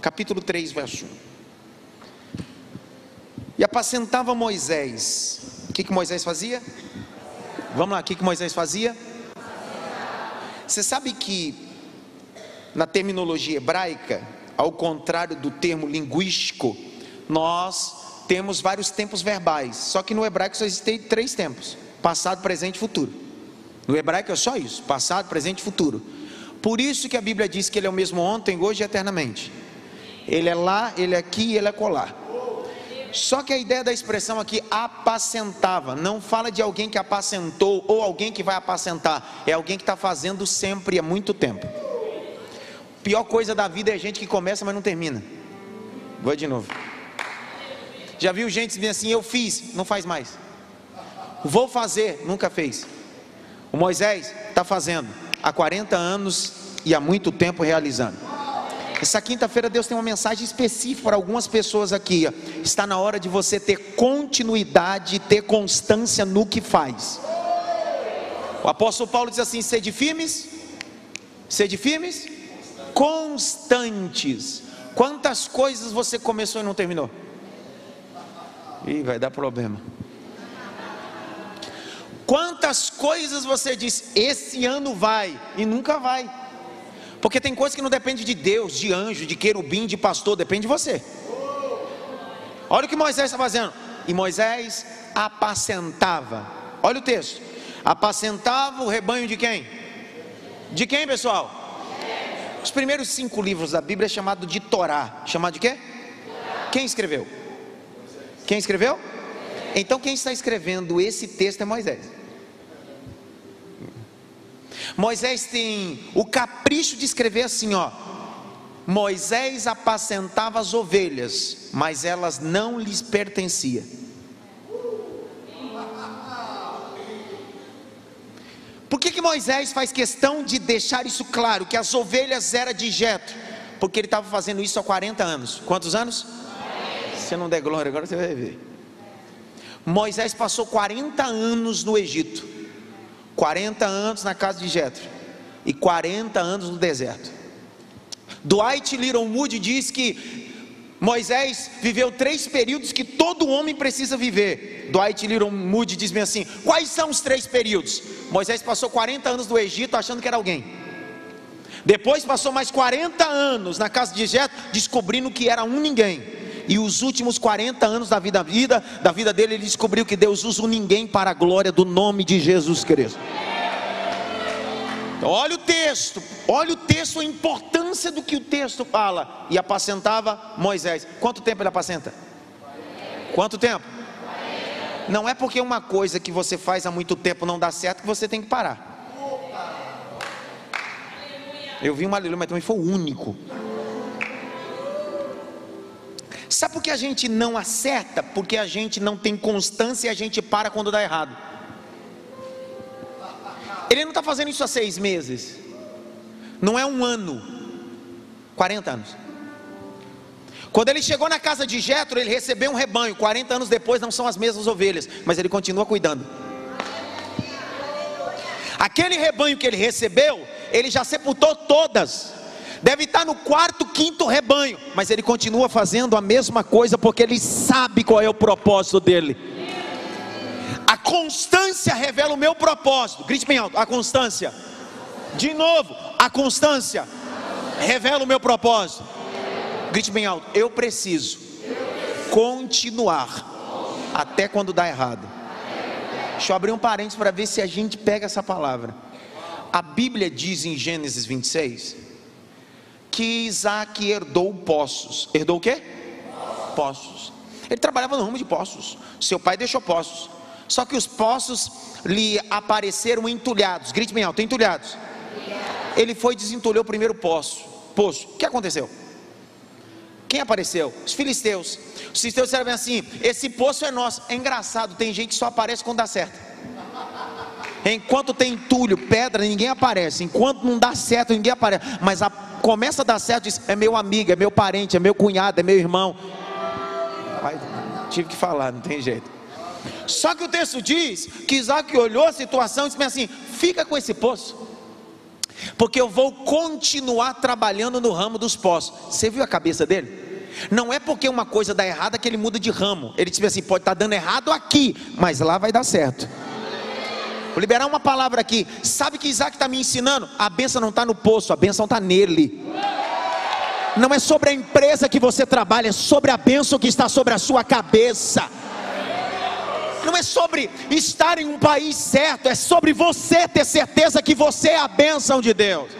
capítulo 3, verso 1. E apacentava Moisés. O que, que Moisés fazia? Vamos lá, o que, que Moisés fazia? Você sabe que na terminologia hebraica, ao contrário do termo linguístico, nós temos vários tempos verbais. Só que no hebraico só existem três tempos: passado, presente e futuro. No hebraico é só isso: passado, presente e futuro. Por isso que a Bíblia diz que ele é o mesmo ontem, hoje e eternamente. Ele é lá, ele é aqui, ele é colar. Só que a ideia da expressão aqui apacentava, não fala de alguém que apacentou ou alguém que vai apacentar, é alguém que está fazendo sempre há muito tempo. Pior coisa da vida é gente que começa, mas não termina. Vou de novo. Já viu gente dizendo assim: Eu fiz, não faz mais. Vou fazer, nunca fez. O Moisés está fazendo há 40 anos e há muito tempo realizando. Essa quinta-feira Deus tem uma mensagem específica para algumas pessoas aqui. Está na hora de você ter continuidade, ter constância no que faz. O apóstolo Paulo diz assim: sede firmes, sede firmes, constantes. Quantas coisas você começou e não terminou? Ih, vai dar problema. Quantas coisas você diz, esse ano vai, e nunca vai. Porque tem coisas que não depende de Deus, de anjo, de querubim, de pastor, depende de você. Olha o que Moisés está fazendo. E Moisés apacentava. Olha o texto. Apacentava o rebanho de quem? De quem, pessoal? Os primeiros cinco livros da Bíblia é chamado de Torá. Chamado de quê? Quem escreveu? Quem escreveu? Então quem está escrevendo esse texto é Moisés. Moisés tem o capricho de escrever assim, ó. Moisés apacentava as ovelhas, mas elas não lhes pertenciam. Por que, que Moisés faz questão de deixar isso claro? Que as ovelhas eram de Jetro, porque ele estava fazendo isso há 40 anos. Quantos anos? Se você não der glória, agora você vai ver. Moisés passou 40 anos no Egito, 40 anos na casa de Jetro e 40 anos no deserto. Dwight Little Moody diz que Moisés viveu três períodos que todo homem precisa viver. Dwight Little Moody diz bem assim: quais são os três períodos? Moisés passou 40 anos no Egito achando que era alguém. Depois passou mais 40 anos na casa de Jetro, descobrindo que era um ninguém. E os últimos 40 anos da vida, vida, da vida dele, ele descobriu que Deus usa um ninguém para a glória do nome de Jesus Cristo. Então, olha o texto, olha o texto, a importância do que o texto fala. E apacentava Moisés. Quanto tempo ele apacenta? Quanto tempo? Não é porque uma coisa que você faz há muito tempo não dá certo que você tem que parar. Eu vi um aleluia, mas também foi o único. Sabe por que a gente não acerta? Porque a gente não tem constância e a gente para quando dá errado. Ele não está fazendo isso há seis meses, não é um ano, 40 anos. Quando ele chegou na casa de Jetro, ele recebeu um rebanho. 40 anos depois não são as mesmas ovelhas, mas ele continua cuidando. Aquele rebanho que ele recebeu, ele já sepultou todas. Deve estar no quarto, quinto rebanho, mas ele continua fazendo a mesma coisa porque ele sabe qual é o propósito dele. A constância revela o meu propósito. Grite bem alto: a constância. De novo, a constância revela o meu propósito. Grite bem alto: eu preciso continuar até quando dá errado. Deixa eu abrir um parênteses para ver se a gente pega essa palavra. A Bíblia diz em Gênesis 26 que Isaac herdou poços. Herdou o quê? Poços. Ele trabalhava no rumo de poços. Seu pai deixou poços. Só que os poços lhe apareceram entulhados. Grite bem alto, entulhados. Ele foi e desentulhou o primeiro poço. Poço. O que aconteceu? Quem apareceu? Os filisteus. Os filisteus disseram assim: esse poço é nosso. É engraçado, tem gente que só aparece quando dá certo. Enquanto tem entulho, pedra, ninguém aparece. Enquanto não dá certo, ninguém aparece. Mas a, começa a dar certo, diz: é meu amigo, é meu parente, é meu cunhado, é meu irmão. Tive que falar, não tem jeito. Só que o texto diz que Isaac olhou a situação e disse assim: fica com esse poço. porque eu vou continuar trabalhando no ramo dos poços. Você viu a cabeça dele? Não é porque uma coisa dá errada que ele muda de ramo. Ele diz assim: pode estar dando errado aqui, mas lá vai dar certo. Vou liberar uma palavra aqui. Sabe que Isaac está me ensinando? A benção não está no poço, a benção está nele. Não é sobre a empresa que você trabalha, é sobre a benção que está sobre a sua cabeça. Não é sobre estar em um país certo, é sobre você ter certeza que você é a bênção de Deus.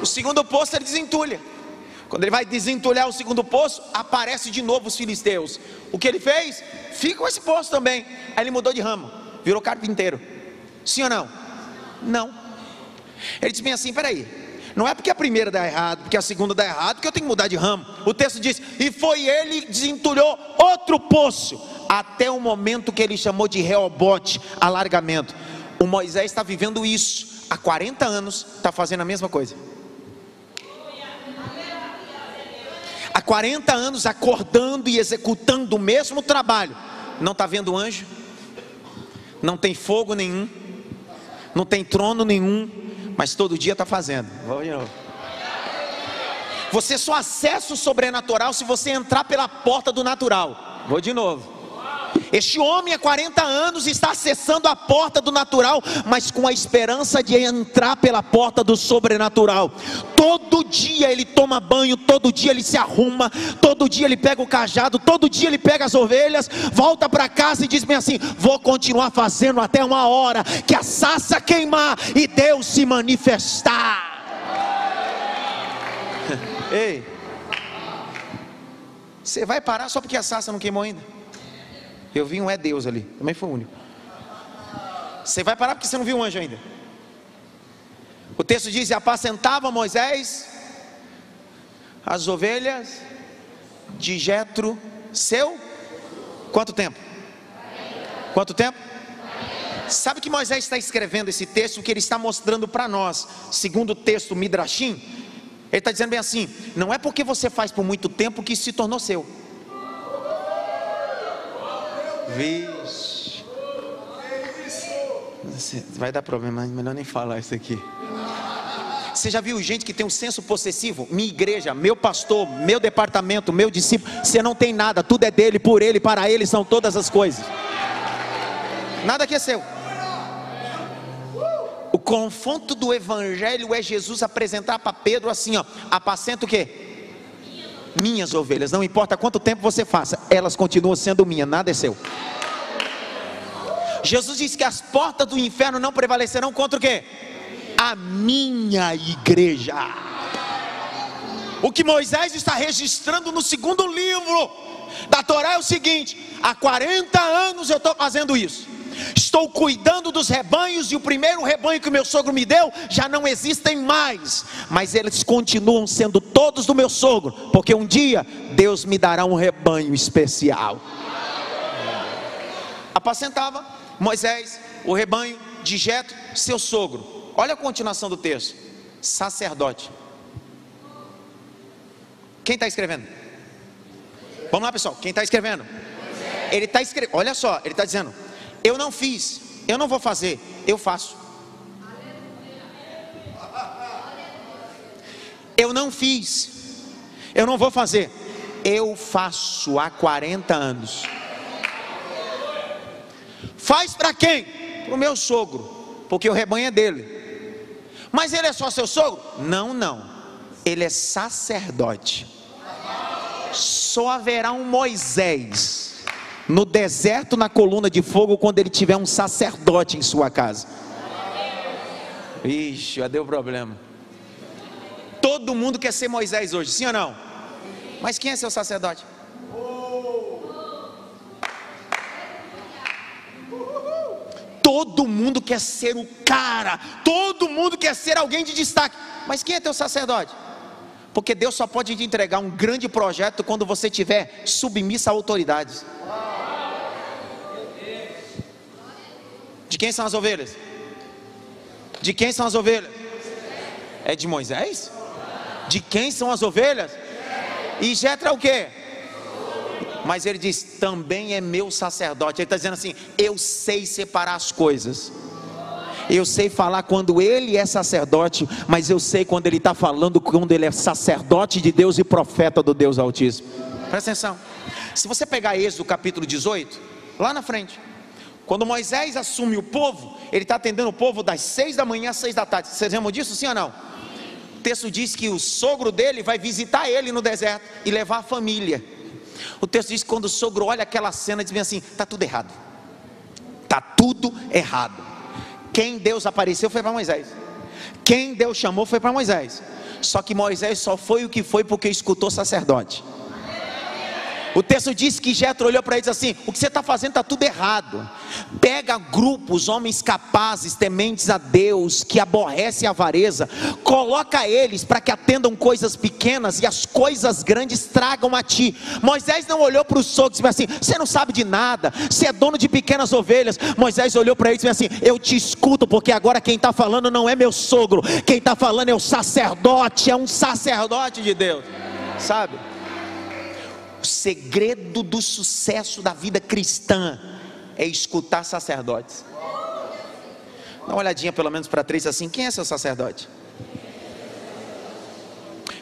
O segundo poço ele desentulha. Quando ele vai desentulhar o segundo poço, aparece de novo os filisteus. O que ele fez? Fica com esse poço também. Aí ele mudou de ramo, virou carpinteiro. Sim ou não? Não. Ele disse bem assim: peraí, não é porque a primeira dá errado, porque a segunda dá errado, que eu tenho que mudar de ramo. O texto diz: e foi ele que desentulhou outro poço, até o momento que ele chamou de reobote, alargamento. O Moisés está vivendo isso há 40 anos, está fazendo a mesma coisa. há 40 anos acordando e executando o mesmo trabalho, não está vendo anjo, não tem fogo nenhum, não tem trono nenhum, mas todo dia está fazendo. Vou de novo. Você só acessa o sobrenatural se você entrar pela porta do natural. Vou de novo. Este homem há 40 anos está acessando a porta do natural, mas com a esperança de entrar pela porta do sobrenatural. Todo dia ele toma banho, todo dia ele se arruma, todo dia ele pega o cajado, todo dia ele pega as ovelhas, volta para casa e diz bem assim: Vou continuar fazendo até uma hora que a sassa queimar e Deus se manifestar. Ei, você vai parar só porque a sassa não queimou ainda? Eu vi um é Deus ali, também foi o único. Você vai parar porque você não viu um anjo ainda. O texto diz: apacentava Moisés as ovelhas de Jetro, seu quanto tempo? Quanto tempo? Sabe que Moisés está escrevendo esse texto que ele está mostrando para nós, segundo o texto Midrashim, ele está dizendo bem assim: não é porque você faz por muito tempo que isso se tornou seu. Vixe. Vai dar problema, melhor nem falar isso aqui. Você já viu gente que tem um senso possessivo? Minha igreja, meu pastor, meu departamento, meu discípulo. Você não tem nada, tudo é dele, por ele, para ele são todas as coisas. Nada que é seu. O confronto do evangelho é Jesus apresentar para Pedro assim, ó, apacenta o quê? Minhas ovelhas, não importa quanto tempo você faça, elas continuam sendo minhas, nada é seu. Jesus disse que as portas do inferno não prevalecerão contra o quê? A minha igreja. O que Moisés está registrando no segundo livro da Torá é o seguinte: há 40 anos eu estou fazendo isso estou cuidando dos rebanhos, e o primeiro rebanho que o meu sogro me deu já não existem mais, mas eles continuam sendo todos do meu sogro, porque um dia Deus me dará um rebanho especial. Apacentava Moisés o rebanho de Jetro, seu sogro. Olha a continuação do texto: sacerdote. Quem está escrevendo? Vamos lá, pessoal. Quem está escrevendo? Ele está escrevendo. Olha só, ele está dizendo: eu não fiz, eu não vou fazer, eu faço. Eu não fiz, eu não vou fazer, eu faço há 40 anos. Faz para quem? Para o meu sogro, porque o rebanho é dele. Mas ele é só seu sogro? Não, não. Ele é sacerdote. Só haverá um Moisés no deserto, na coluna de fogo, quando ele tiver um sacerdote em sua casa. Ixi, já deu problema. Todo mundo quer ser Moisés hoje, sim ou não? Mas quem é seu sacerdote? Todo mundo quer ser o cara, todo mundo quer ser alguém de destaque. Mas quem é teu sacerdote? Porque Deus só pode te entregar um grande projeto quando você tiver submissa a autoridades. De quem são as ovelhas? De quem são as ovelhas? É de Moisés? De quem são as ovelhas? E Jetra o que? Mas ele diz: também é meu sacerdote. Ele está dizendo assim: eu sei separar as coisas. Eu sei falar quando ele é sacerdote, mas eu sei quando ele está falando quando ele é sacerdote de Deus e profeta do Deus Altíssimo. Presta atenção. Se você pegar Êxodo capítulo 18, lá na frente, quando Moisés assume o povo, ele está atendendo o povo das seis da manhã às seis da tarde. Vocês lembram disso, sim ou não? O texto diz que o sogro dele vai visitar ele no deserto e levar a família. O texto diz que quando o sogro olha aquela cena, diz assim: está tudo errado. Está tudo errado. Quem Deus apareceu foi para Moisés. Quem Deus chamou foi para Moisés. Só que Moisés só foi o que foi porque escutou sacerdote. O texto diz que Jetro olhou para ele e disse assim: O que você está fazendo está tudo errado. Pega grupos, homens capazes, tementes a Deus, que aborrecem a avareza, coloca eles para que atendam coisas pequenas e as coisas grandes tragam a ti. Moisés não olhou para os sogros e disse assim: Você não sabe de nada, você é dono de pequenas ovelhas. Moisés olhou para ele e disse assim: Eu te escuto, porque agora quem está falando não é meu sogro, quem está falando é o sacerdote, é um sacerdote de Deus, sabe? Segredo do sucesso da vida cristã é escutar sacerdotes. Dá uma olhadinha pelo menos para três assim: quem é seu sacerdote?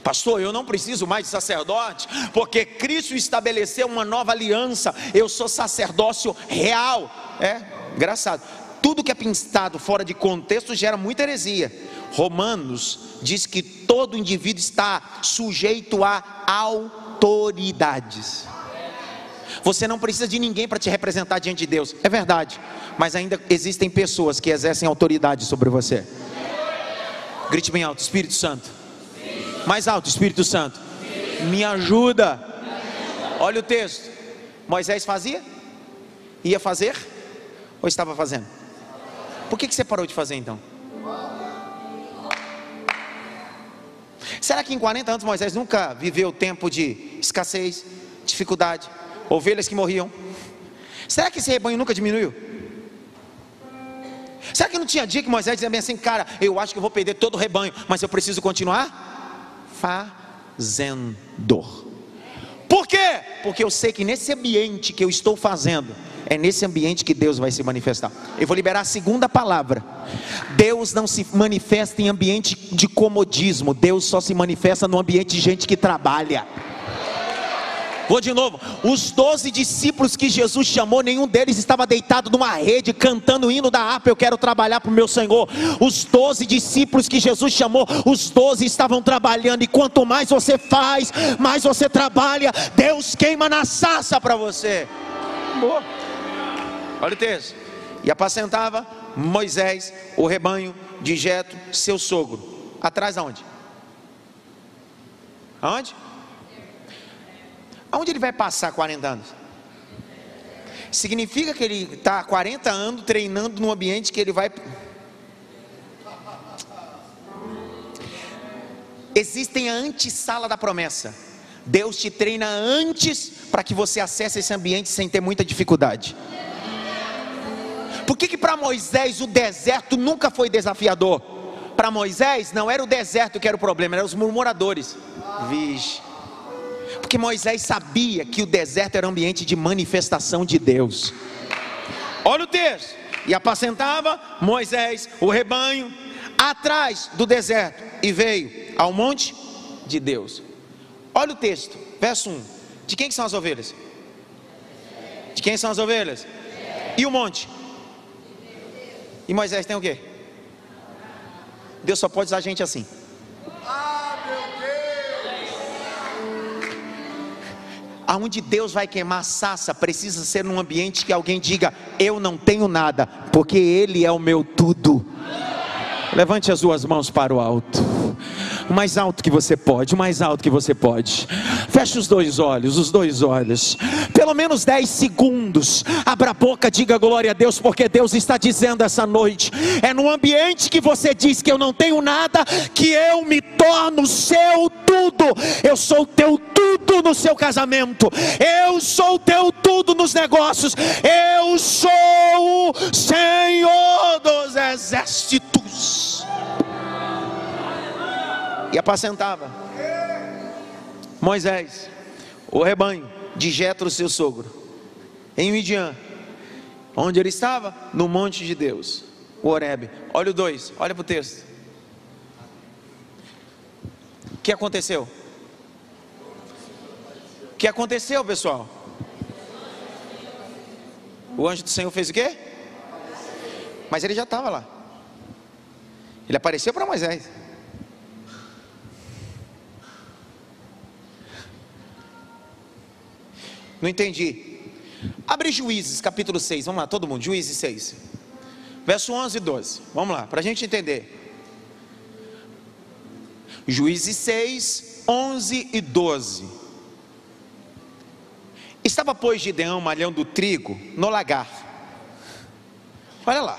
Pastor, eu não preciso mais de sacerdote, porque Cristo estabeleceu uma nova aliança. Eu sou sacerdócio real. É, engraçado. Tudo que é pintado fora de contexto gera muita heresia. Romanos diz que todo indivíduo está sujeito a autoridade autoridades. Você não precisa de ninguém para te representar diante de Deus, é verdade, mas ainda existem pessoas que exercem autoridade sobre você. Grite bem alto: Espírito Santo. Mais alto: Espírito Santo. Me ajuda. Olha o texto. Moisés fazia? Ia fazer? Ou estava fazendo? Por que, que você parou de fazer então? Será que em 40 anos Moisés nunca viveu tempo de escassez, dificuldade, ovelhas que morriam? Será que esse rebanho nunca diminuiu? Será que não tinha dia que Moisés dizia bem assim, cara, eu acho que eu vou perder todo o rebanho, mas eu preciso continuar fazendo. Por quê? Porque eu sei que nesse ambiente que eu estou fazendo, é nesse ambiente que Deus vai se manifestar. Eu vou liberar a segunda palavra. Deus não se manifesta em ambiente de comodismo, Deus só se manifesta no ambiente de gente que trabalha. Vou de novo. Os doze discípulos que Jesus chamou, nenhum deles estava deitado numa rede cantando o hino da harpa. Eu quero trabalhar para o meu Senhor. Os doze discípulos que Jesus chamou, os doze estavam trabalhando. E quanto mais você faz, mais você trabalha. Deus queima na sassa para você. Boa. Olha o texto. E apacentava Moisés o rebanho de Jetro, seu sogro. Atrás aonde? Aonde? Aonde ele vai passar 40 anos? Significa que ele está 40 anos treinando num ambiente que ele vai. Existem a antessala da promessa. Deus te treina antes para que você acesse esse ambiente sem ter muita dificuldade. Por que, que para Moisés o deserto nunca foi desafiador? Para Moisés não era o deserto que era o problema, eram os murmuradores. Vixe. Porque Moisés sabia que o deserto era um ambiente de manifestação de Deus. Olha o texto. E apacentava Moisés o rebanho atrás do deserto e veio ao monte de Deus. Olha o texto, verso 1. De quem que são as ovelhas? De quem são as ovelhas? E o monte? E Moisés tem o quê? Deus só pode usar gente assim. Aonde Deus vai queimar sassa, precisa ser num ambiente que alguém diga: Eu não tenho nada, porque Ele é o meu tudo. Levante as duas mãos para o alto o mais alto que você pode, o mais alto que você pode. Feche os dois olhos, os dois olhos. Pelo menos 10 segundos. Abra a boca, diga glória a Deus, porque Deus está dizendo essa noite. É no ambiente que você diz que eu não tenho nada, que eu me torno seu tudo. Eu sou teu tudo no seu casamento. Eu sou teu tudo nos negócios. Eu sou o Senhor dos exércitos e apacentava. Moisés, o rebanho de Jetro, seu sogro, em Midian, onde ele estava? No monte de Deus. O Oreb. Olha o 2, olha para o texto. O que aconteceu? O que aconteceu, pessoal? O anjo do Senhor fez o quê? Mas ele já estava lá. Ele apareceu para Moisés. Não entendi. Abre Juízes, capítulo 6. Vamos lá, todo mundo. Juízes 6. Verso 11 e 12. Vamos lá, para a gente entender. Juízes 6, 11 e 12. Estava, pois, Gideão malhando trigo no lagar. Olha lá.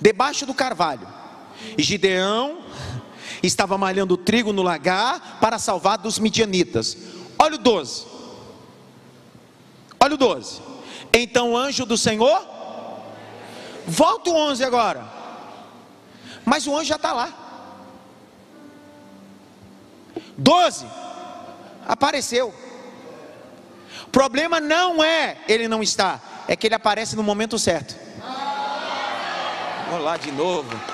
Debaixo do carvalho. E Gideão estava malhando trigo no lagar para salvar dos midianitas. Olha o 12. Olha o 12. Então o anjo do Senhor. Volta o 11 agora. Mas o anjo já está lá. 12. Apareceu. O problema não é ele não estar, é que ele aparece no momento certo. Vamos lá de novo.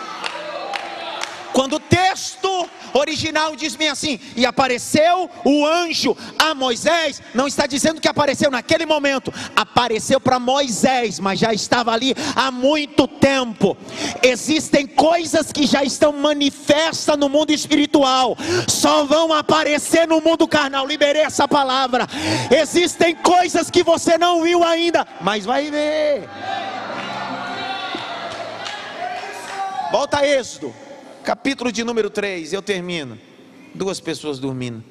Quando o texto original diz bem assim: e apareceu o anjo a Moisés, não está dizendo que apareceu naquele momento, apareceu para Moisés, mas já estava ali há muito tempo. Existem coisas que já estão manifestas no mundo espiritual, só vão aparecer no mundo carnal. Liberei essa palavra. Existem coisas que você não viu ainda, mas vai ver. Volta a Êxodo capítulo de número 3, eu termino. Duas pessoas dormindo.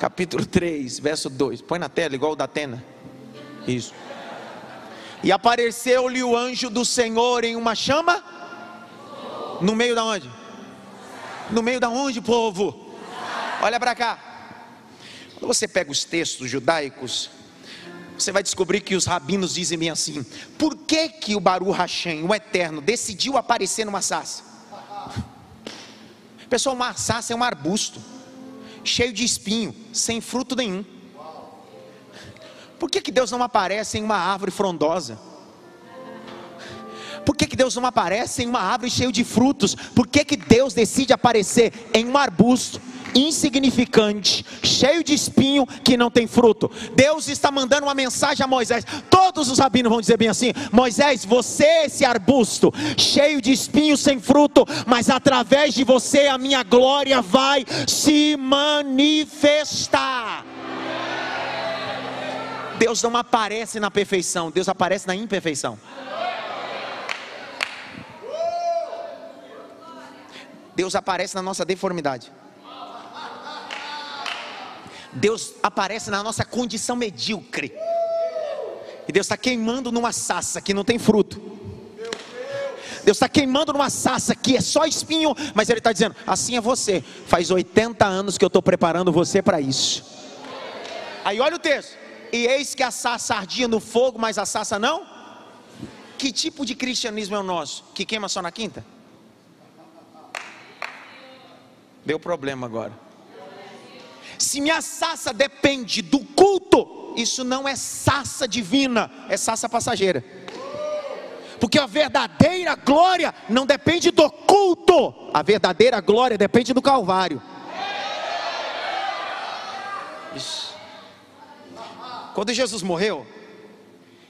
Capítulo 3, verso 2. Põe na tela, igual o da Atena. Isso. E apareceu-lhe o anjo do Senhor em uma chama? No meio da onde? No meio da onde, povo? Olha para cá. Quando você pega os textos judaicos, você vai descobrir que os rabinos dizem bem assim: por que que o Baru Hashem, o Eterno, decidiu aparecer numa sassa? Pessoal, uma sassa é um arbusto, cheio de espinho, sem fruto nenhum. Por que, que Deus não aparece em uma árvore frondosa? Por que, que Deus não aparece em uma árvore cheia de frutos? Por que, que Deus decide aparecer em um arbusto? Insignificante, cheio de espinho, que não tem fruto. Deus está mandando uma mensagem a Moisés. Todos os rabinos vão dizer bem assim: Moisés, você é esse arbusto, cheio de espinho, sem fruto, mas através de você a minha glória vai se manifestar. Deus não aparece na perfeição, Deus aparece na imperfeição. Deus aparece na nossa deformidade. Deus aparece na nossa condição medíocre. E Deus está queimando numa sassa que não tem fruto. Deus está queimando numa sassa que é só espinho, mas Ele está dizendo: assim é você. Faz 80 anos que eu estou preparando você para isso. Aí olha o texto: e eis que a sassa ardia no fogo, mas a sassa não. Que tipo de cristianismo é o nosso? Que queima só na quinta? Deu problema agora. Se minha sassa depende do culto, isso não é sassa divina, é sassa passageira. Porque a verdadeira glória não depende do culto, a verdadeira glória depende do Calvário. Isso. Quando Jesus morreu,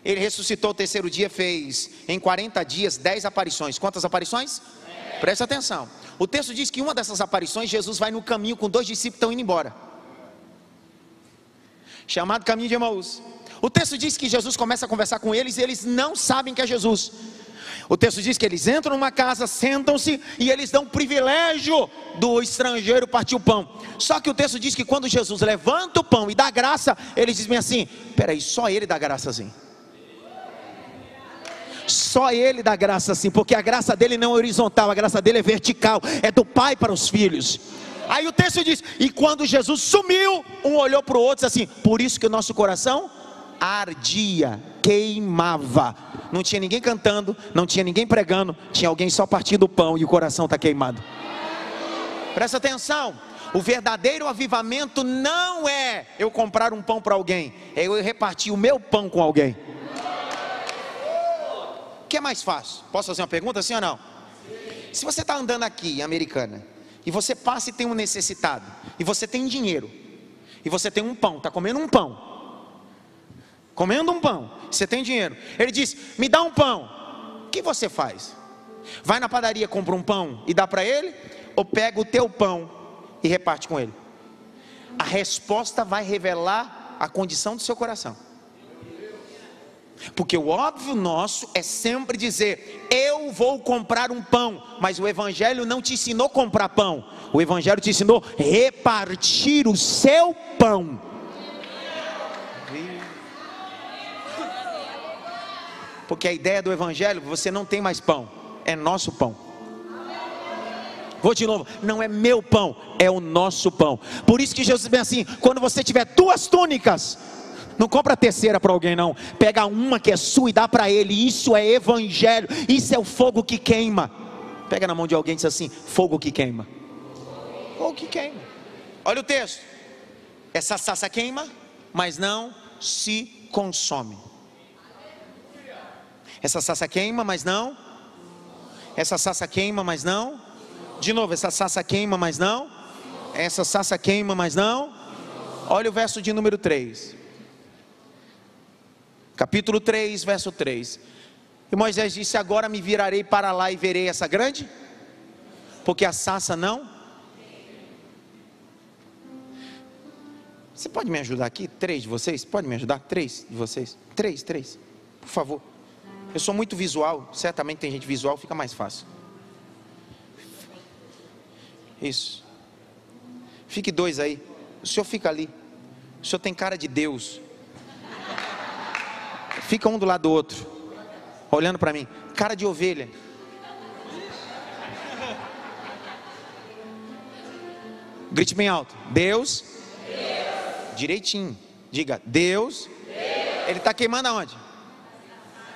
ele ressuscitou o terceiro dia, fez em 40 dias 10 aparições. Quantas aparições? Presta atenção. O texto diz que uma dessas aparições, Jesus vai no caminho com dois discípulos que estão indo embora chamado caminho de Emaús. O texto diz que Jesus começa a conversar com eles e eles não sabem que é Jesus. O texto diz que eles entram numa casa, sentam-se e eles dão o privilégio do estrangeiro partir o pão. Só que o texto diz que quando Jesus levanta o pão e dá graça, eles dizem assim: peraí, só ele dá graça assim. Só ele dá graça assim, porque a graça dele não é horizontal, a graça dele é vertical, é do pai para os filhos. Aí o texto diz: E quando Jesus sumiu, um olhou para o outro e disse assim: Por isso que o nosso coração ardia, queimava. Não tinha ninguém cantando, não tinha ninguém pregando, tinha alguém só partindo o pão e o coração está queimado. Presta atenção. O verdadeiro avivamento não é eu comprar um pão para alguém, é eu repartir o meu pão com alguém. que é mais fácil? Posso fazer uma pergunta, sim ou não? Se você está andando aqui Americana e você passa e tem um necessitado, e você tem dinheiro, e você tem um pão, está comendo um pão, comendo um pão, você tem dinheiro, ele diz: Me dá um pão, o que você faz? Vai na padaria, compra um pão e dá para ele, ou pega o teu pão e reparte com ele? A resposta vai revelar a condição do seu coração. Porque o óbvio nosso é sempre dizer: eu vou comprar um pão, mas o Evangelho não te ensinou comprar pão, o Evangelho te ensinou repartir o seu pão. Porque a ideia do Evangelho, você não tem mais pão, é nosso pão. Vou de novo, não é meu pão, é o nosso pão. Por isso que Jesus diz assim: quando você tiver duas túnicas, não compra a terceira para alguém, não. Pega uma que é sua e dá para ele. Isso é evangelho. Isso é o fogo que queima. Pega na mão de alguém e diz assim: fogo que queima. Fogo que queima. Olha o texto. Essa sassa queima, mas não se consome. Essa sassa queima, mas não. Essa sassa queima, mas não. De novo, essa sassa queima, mas não. Essa sassa queima, mas não. Olha o verso de número 3 capítulo 3, verso 3. E Moisés disse: Agora me virarei para lá e verei essa grande, porque a sassa não. Você pode me ajudar aqui? Três de vocês? Pode me ajudar? Três de vocês? Três, três, por favor. Eu sou muito visual, certamente tem gente visual, fica mais fácil. Isso. Fique dois aí. O senhor fica ali. O senhor tem cara de Deus. Fica um do lado do outro, olhando para mim, cara de ovelha. Grite bem alto. Deus. Deus. Direitinho. Diga, Deus. Deus. Ele está queimando aonde?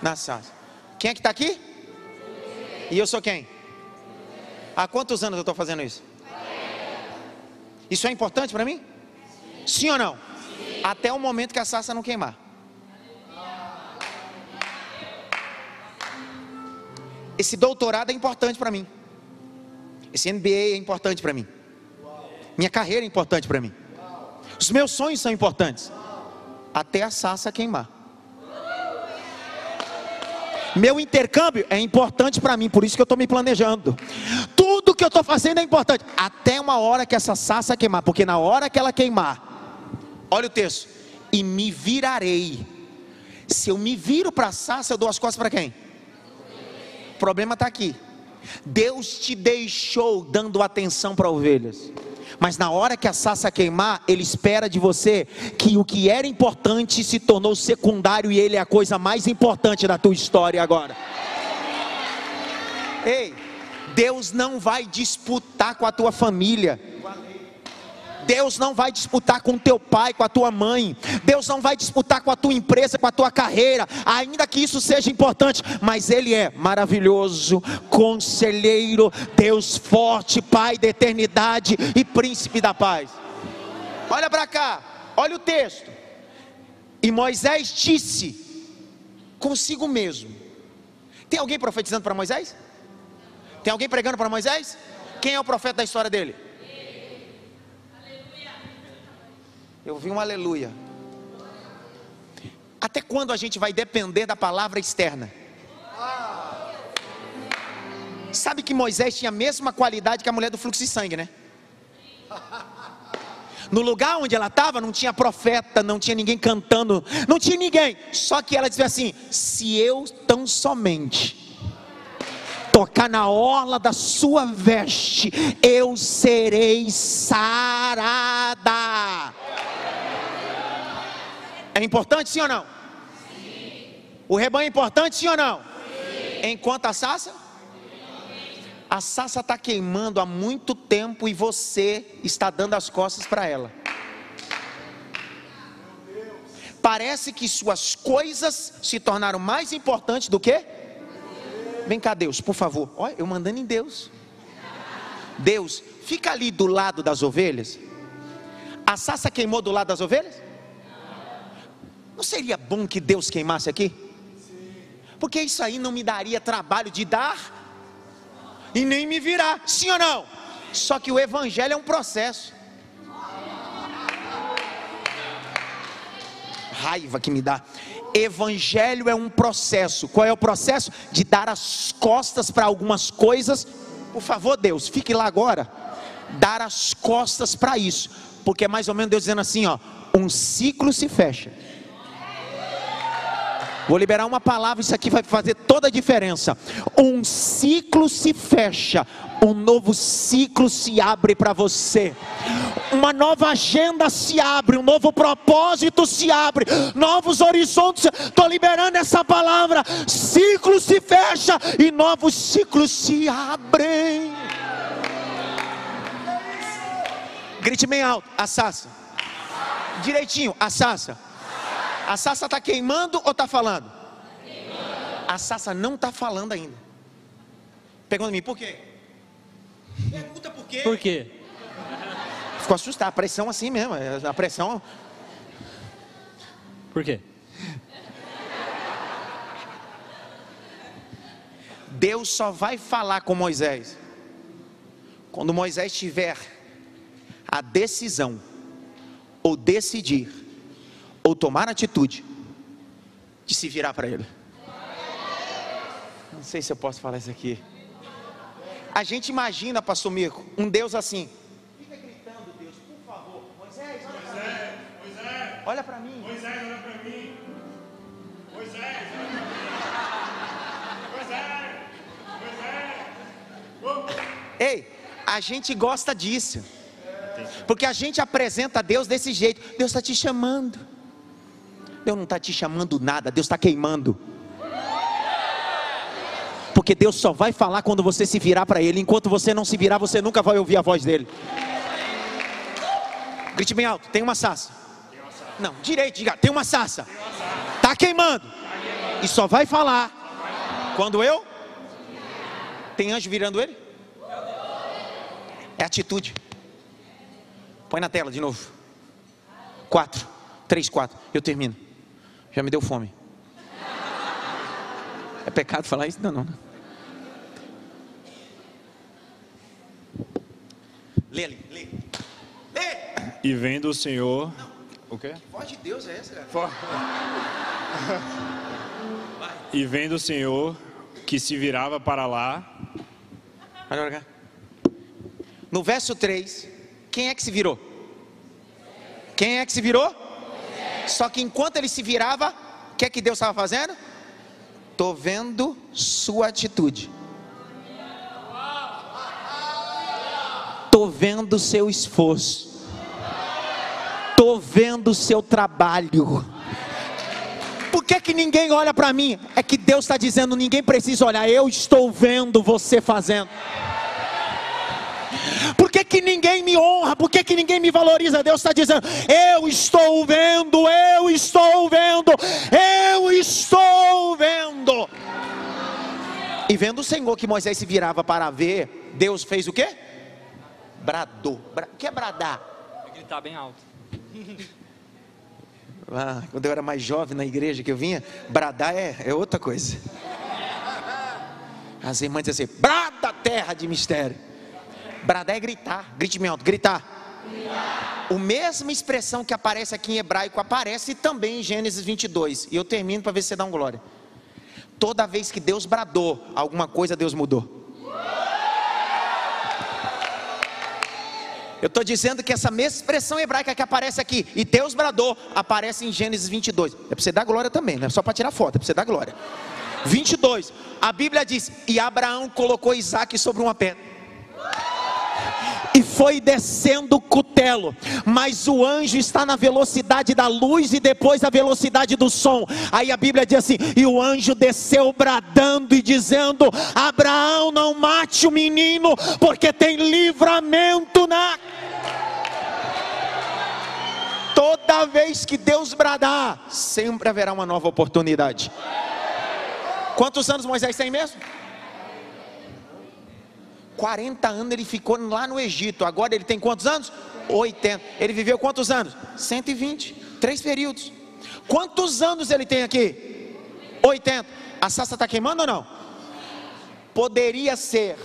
Na salsa. Quem é que está aqui? E eu sou quem? Há quantos anos eu estou fazendo isso? Isso é importante para mim? Sim ou não? Até o momento que a salsa não queimar. Esse doutorado é importante para mim. Esse MBA é importante para mim. Minha carreira é importante para mim. Os meus sonhos são importantes. Até a sassa queimar. Meu intercâmbio é importante para mim, por isso que eu estou me planejando. Tudo que eu estou fazendo é importante. Até uma hora que essa sassa queimar, porque na hora que ela queimar, olha o texto, e me virarei. Se eu me viro para a sassa, eu dou as costas para quem? O problema está aqui. Deus te deixou dando atenção para ovelhas. Mas na hora que a sassa queimar, Ele espera de você que o que era importante se tornou secundário e Ele é a coisa mais importante da tua história agora. Ei, Deus não vai disputar com a tua família. Deus não vai disputar com teu pai, com a tua mãe. Deus não vai disputar com a tua empresa, com a tua carreira, ainda que isso seja importante, mas ele é maravilhoso, conselheiro, Deus forte, Pai da eternidade e príncipe da paz. Olha para cá, olha o texto. E Moisés disse consigo mesmo. Tem alguém profetizando para Moisés? Tem alguém pregando para Moisés? Quem é o profeta da história dele? Eu vi um aleluia. Até quando a gente vai depender da palavra externa? Sabe que Moisés tinha a mesma qualidade que a mulher do fluxo de sangue, né? No lugar onde ela estava, não tinha profeta, não tinha ninguém cantando, não tinha ninguém. Só que ela dizia assim: se eu tão somente tocar na orla da sua veste, eu serei sarada. É importante sim ou não? Sim. O rebanho é importante sim ou não? Sim. Enquanto a sassa? A sassa está queimando há muito tempo e você está dando as costas para ela. Parece que suas coisas se tornaram mais importantes do que? Vem cá, Deus, por favor. Olha, eu mandando em Deus. Deus, fica ali do lado das ovelhas. A sassa queimou do lado das ovelhas? Não seria bom que Deus queimasse aqui? Porque isso aí não me daria trabalho de dar e nem me virar, sim ou não? Só que o evangelho é um processo. Raiva que me dá. Evangelho é um processo. Qual é o processo? De dar as costas para algumas coisas. Por favor, Deus, fique lá agora. Dar as costas para isso. Porque é mais ou menos Deus dizendo assim, ó, um ciclo se fecha. Vou liberar uma palavra, isso aqui vai fazer toda a diferença. Um ciclo se fecha, um novo ciclo se abre para você. Uma nova agenda se abre, um novo propósito se abre, novos horizontes. Estou liberando essa palavra. Ciclo se fecha e novos ciclos se abrem. Grite bem alto, assassa. Direitinho, assassa. A Sassa está queimando ou está falando? A Sassa não está falando ainda. Pergunta mim, por quê? Pergunta por quê? Por quê? Ficou assustado, a pressão assim mesmo, a pressão. Por quê? Deus só vai falar com Moisés quando Moisés tiver a decisão ou decidir ou tomar atitude de se virar para Ele. Não sei se eu posso falar isso aqui. A gente imagina, pastor Mirko, um Deus assim. Fica gritando, Deus, por favor. Moisés, olha para mim. Moisés, olha para mim. Moisés, olha para mim. Moisés, olha para mim. Ei, a gente gosta disso. Porque a gente apresenta Deus desse jeito. Deus está te chamando. Deus não está te chamando nada, Deus está queimando. Porque Deus só vai falar quando você se virar para Ele. Enquanto você não se virar, você nunca vai ouvir a voz dele. Grite bem alto: tem uma sassa. Não, direito, diga: tem uma sassa. Está queimando. E só vai falar quando eu. Tem anjo virando ele? É atitude. Põe na tela de novo. Quatro, três, quatro. Eu termino. Já me deu fome. É pecado falar isso? Não, não. Lê ali, lê. Lê! E vendo o Senhor. O quê? Que voz de Deus é essa, cara? E vendo o Senhor que se virava para lá. Olha cá. No verso 3, quem é que se virou? Quem é que se virou? Só que enquanto ele se virava, o que é que Deus estava fazendo? Estou vendo sua atitude. Estou vendo seu esforço. Estou vendo seu trabalho. Por que, que ninguém olha para mim? É que Deus está dizendo: ninguém precisa olhar, eu estou vendo você fazendo. Por que, que ninguém me honra? Por que, que ninguém me valoriza? Deus está dizendo: Eu estou vendo, eu estou vendo, eu estou vendo. E vendo o Senhor que Moisés se virava para ver, Deus fez o quê? Bradou. O que é bradar? É gritar bem alto. Ah, quando eu era mais jovem na igreja que eu vinha, bradar é, é outra coisa. As irmãs diziam assim: brada terra de mistério. Bradar é gritar, grite bem alto, gritar. gritar. O mesma expressão que aparece aqui em hebraico aparece também em Gênesis 22. E eu termino para ver se você dá um glória. Toda vez que Deus bradou, alguma coisa Deus mudou. Eu estou dizendo que essa mesma expressão hebraica que aparece aqui, e Deus bradou, aparece em Gênesis 22. É para você dar glória também, não é só para tirar foto, é para você dar glória. 22, a Bíblia diz: E Abraão colocou Isaac sobre uma pedra foi descendo o cutelo, mas o anjo está na velocidade da luz e depois a velocidade do som. Aí a Bíblia diz assim: e o anjo desceu bradando e dizendo: Abraão, não mate o menino, porque tem livramento na. Toda vez que Deus bradar, sempre haverá uma nova oportunidade. Quantos anos Moisés tem mesmo? 40 anos ele ficou lá no Egito. Agora ele tem quantos anos? 80. Ele viveu quantos anos? 120. Três períodos. Quantos anos ele tem aqui? 80. A sarça está queimando ou não? Poderia ser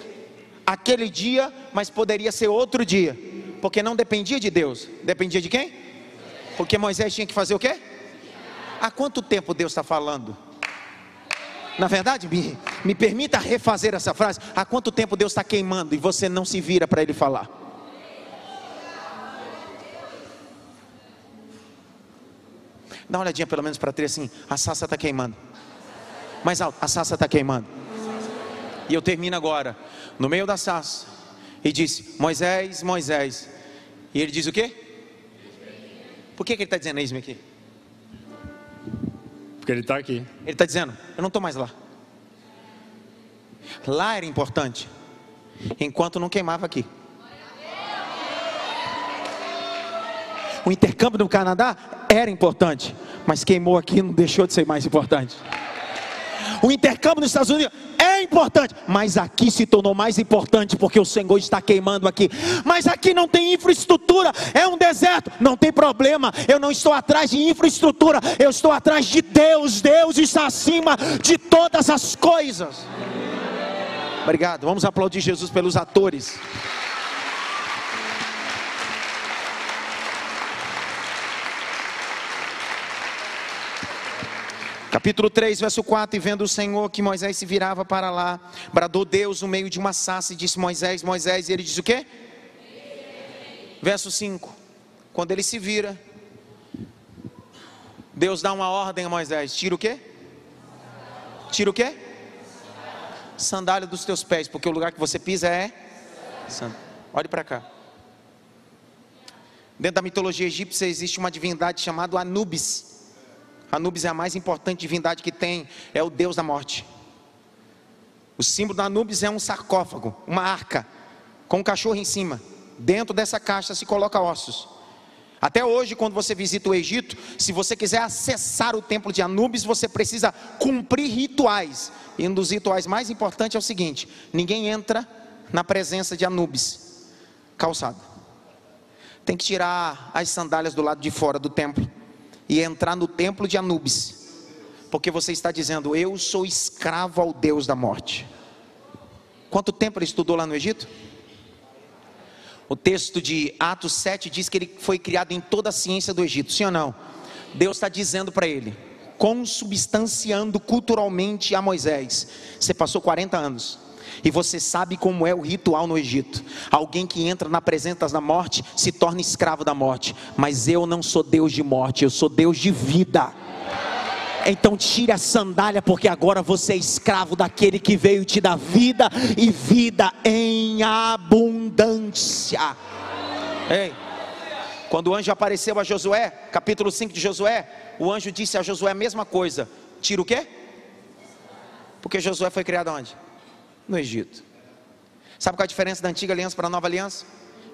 aquele dia, mas poderia ser outro dia, porque não dependia de Deus, dependia de quem? Porque Moisés tinha que fazer o quê? Há quanto tempo Deus está falando? Na verdade, me, me permita refazer essa frase. Há quanto tempo Deus está queimando e você não se vira para Ele falar? Dá uma olhadinha pelo menos para três assim. A sassa está queimando. Mais alto, a sassa está queimando. E eu termino agora, no meio da sassa. E disse: Moisés, Moisés. E ele diz o quê? Por que, que ele está dizendo isso aqui? Porque ele está aqui. Ele está dizendo: Eu não estou mais lá. Lá era importante, enquanto não queimava aqui. O intercâmbio no Canadá era importante, mas queimou aqui não deixou de ser mais importante. O intercâmbio nos Estados Unidos é importante, mas aqui se tornou mais importante porque o Senhor está queimando aqui. Mas aqui não tem infraestrutura, é um deserto, não tem problema. Eu não estou atrás de infraestrutura, eu estou atrás de Deus. Deus está acima de todas as coisas. Obrigado. Vamos aplaudir Jesus pelos atores. Capítulo 3, verso 4: E vendo o Senhor que Moisés se virava para lá, bradou Deus no meio de uma sassa e disse: Moisés, Moisés, e ele disse o quê? Verso 5: Quando ele se vira, Deus dá uma ordem a Moisés: Tira o quê? Tira o quê? Sandália dos teus pés, porque o lugar que você pisa é. Olhe para cá. Dentro da mitologia egípcia existe uma divindade chamada Anubis. Anubis é a mais importante divindade que tem, é o deus da morte. O símbolo da Anubis é um sarcófago, uma arca, com um cachorro em cima. Dentro dessa caixa se coloca ossos. Até hoje, quando você visita o Egito, se você quiser acessar o templo de Anubis, você precisa cumprir rituais. E um dos rituais mais importantes é o seguinte: ninguém entra na presença de Anubis calçado. Tem que tirar as sandálias do lado de fora do templo e entrar no templo de Anubis, porque você está dizendo: Eu sou escravo ao Deus da morte. Quanto tempo ele estudou lá no Egito? O texto de Atos 7 diz que ele foi criado em toda a ciência do Egito, sim ou não? Deus está dizendo para ele, consubstanciando culturalmente a Moisés: Você passou 40 anos, e você sabe como é o ritual no Egito. Alguém que entra na presença da morte se torna escravo da morte. Mas eu não sou Deus de morte, eu sou Deus de vida. Então tire a sandália, porque agora você é escravo daquele que veio te dar vida e vida em abundância. Ei, quando o anjo apareceu a Josué, capítulo 5 de Josué, o anjo disse a Josué a mesma coisa: tira o quê? Porque Josué foi criado onde? No Egito. Sabe qual é a diferença da antiga aliança para a nova aliança?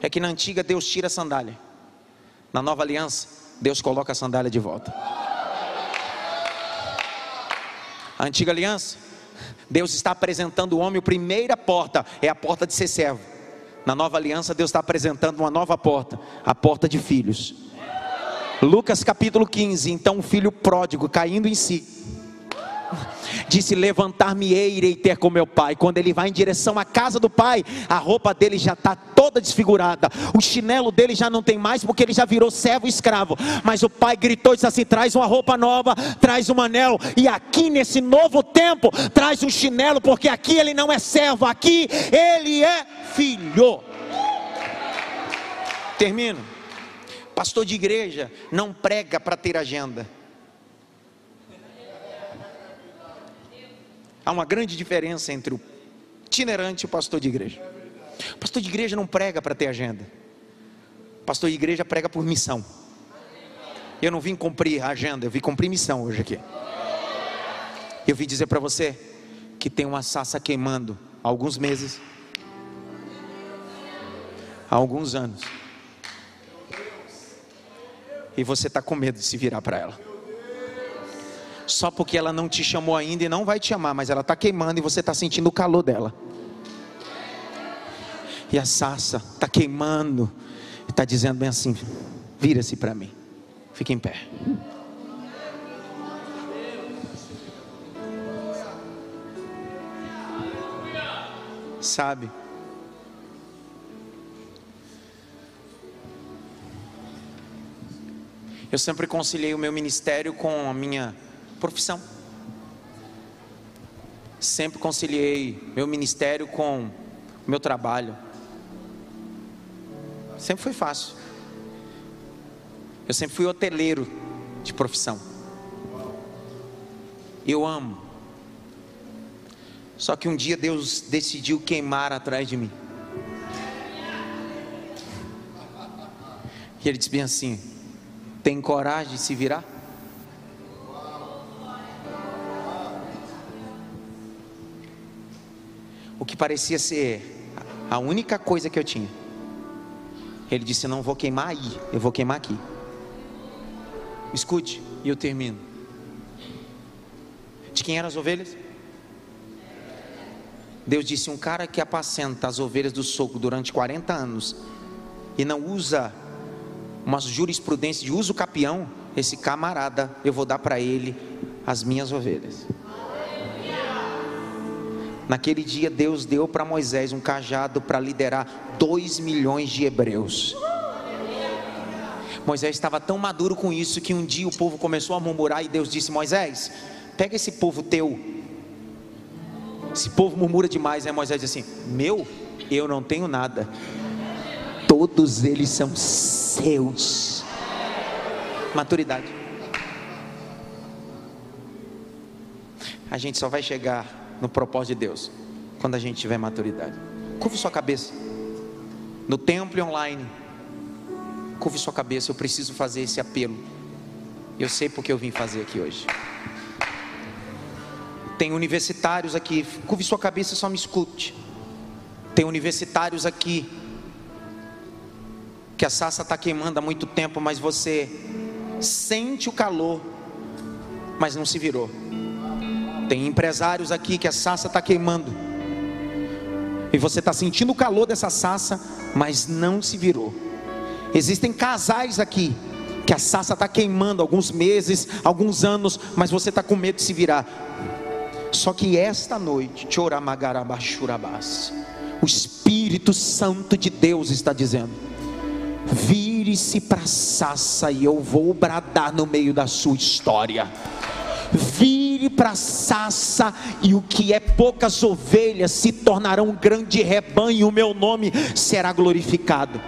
É que na antiga Deus tira a sandália, na nova aliança, Deus coloca a sandália de volta. A antiga aliança, Deus está apresentando o homem a primeira porta, é a porta de ser servo. Na nova aliança, Deus está apresentando uma nova porta, a porta de filhos. Lucas capítulo 15: então o filho pródigo caindo em si, disse: Levantar-me-ei, irei ter com meu pai. Quando ele vai em direção à casa do pai, a roupa dele já está toda desfigurada, o chinelo dele já não tem mais, porque ele já virou servo escravo. Mas o pai gritou e disse assim: Traz uma roupa nova, traz um anel, e aqui nesse novo tempo, traz um chinelo, porque aqui ele não é servo, aqui ele é filho. Termino. Pastor de igreja não prega para ter agenda. Há uma grande diferença entre o itinerante e o pastor de igreja. O pastor de igreja não prega para ter agenda. O pastor de igreja prega por missão. Eu não vim cumprir a agenda, eu vim cumprir missão hoje aqui. Eu vim dizer para você que tem uma sassa queimando há alguns meses, há alguns anos. E você está com medo de se virar para ela só porque ela não te chamou ainda e não vai te amar, mas ela está queimando e você está sentindo o calor dela. E a sarça está queimando, está dizendo bem assim: vira-se para mim, fica em pé. Sabe? Eu sempre conciliei o meu ministério com a minha profissão. Sempre conciliei meu ministério com o meu trabalho. Sempre foi fácil. Eu sempre fui hoteleiro de profissão. Eu amo. Só que um dia Deus decidiu queimar atrás de mim. E ele disse bem assim: tem coragem de se virar? Parecia ser a única coisa que eu tinha. Ele disse: Não vou queimar aí, eu vou queimar aqui. Escute, e eu termino. De quem eram as ovelhas? Deus disse: Um cara que apacenta as ovelhas do soco durante 40 anos e não usa uma jurisprudência de uso capião, esse camarada, eu vou dar para ele as minhas ovelhas. Naquele dia, Deus deu para Moisés um cajado para liderar dois milhões de hebreus. Moisés estava tão maduro com isso que um dia o povo começou a murmurar e Deus disse: Moisés, pega esse povo teu. Esse povo murmura demais, né? Moisés disse assim: Meu, eu não tenho nada todos eles são seus. Maturidade. A gente só vai chegar no propósito de Deus quando a gente tiver maturidade. Curve sua cabeça. No templo e online. Curve sua cabeça. Eu preciso fazer esse apelo. Eu sei porque eu vim fazer aqui hoje. Tem universitários aqui. Curve sua cabeça e só me escute. Tem universitários aqui que a sassa está queimando há muito tempo, mas você sente o calor, mas não se virou. Tem empresários aqui que a sassa está queimando, e você está sentindo o calor dessa sassa, mas não se virou. Existem casais aqui que a sassa está queimando alguns meses, alguns anos, mas você está com medo de se virar. Só que esta noite, o Espírito Santo de Deus está dizendo: Vire-se para Sassa e eu vou bradar no meio da sua história. Vire para Sassa e o que é poucas ovelhas se tornarão um grande rebanho, o meu nome será glorificado.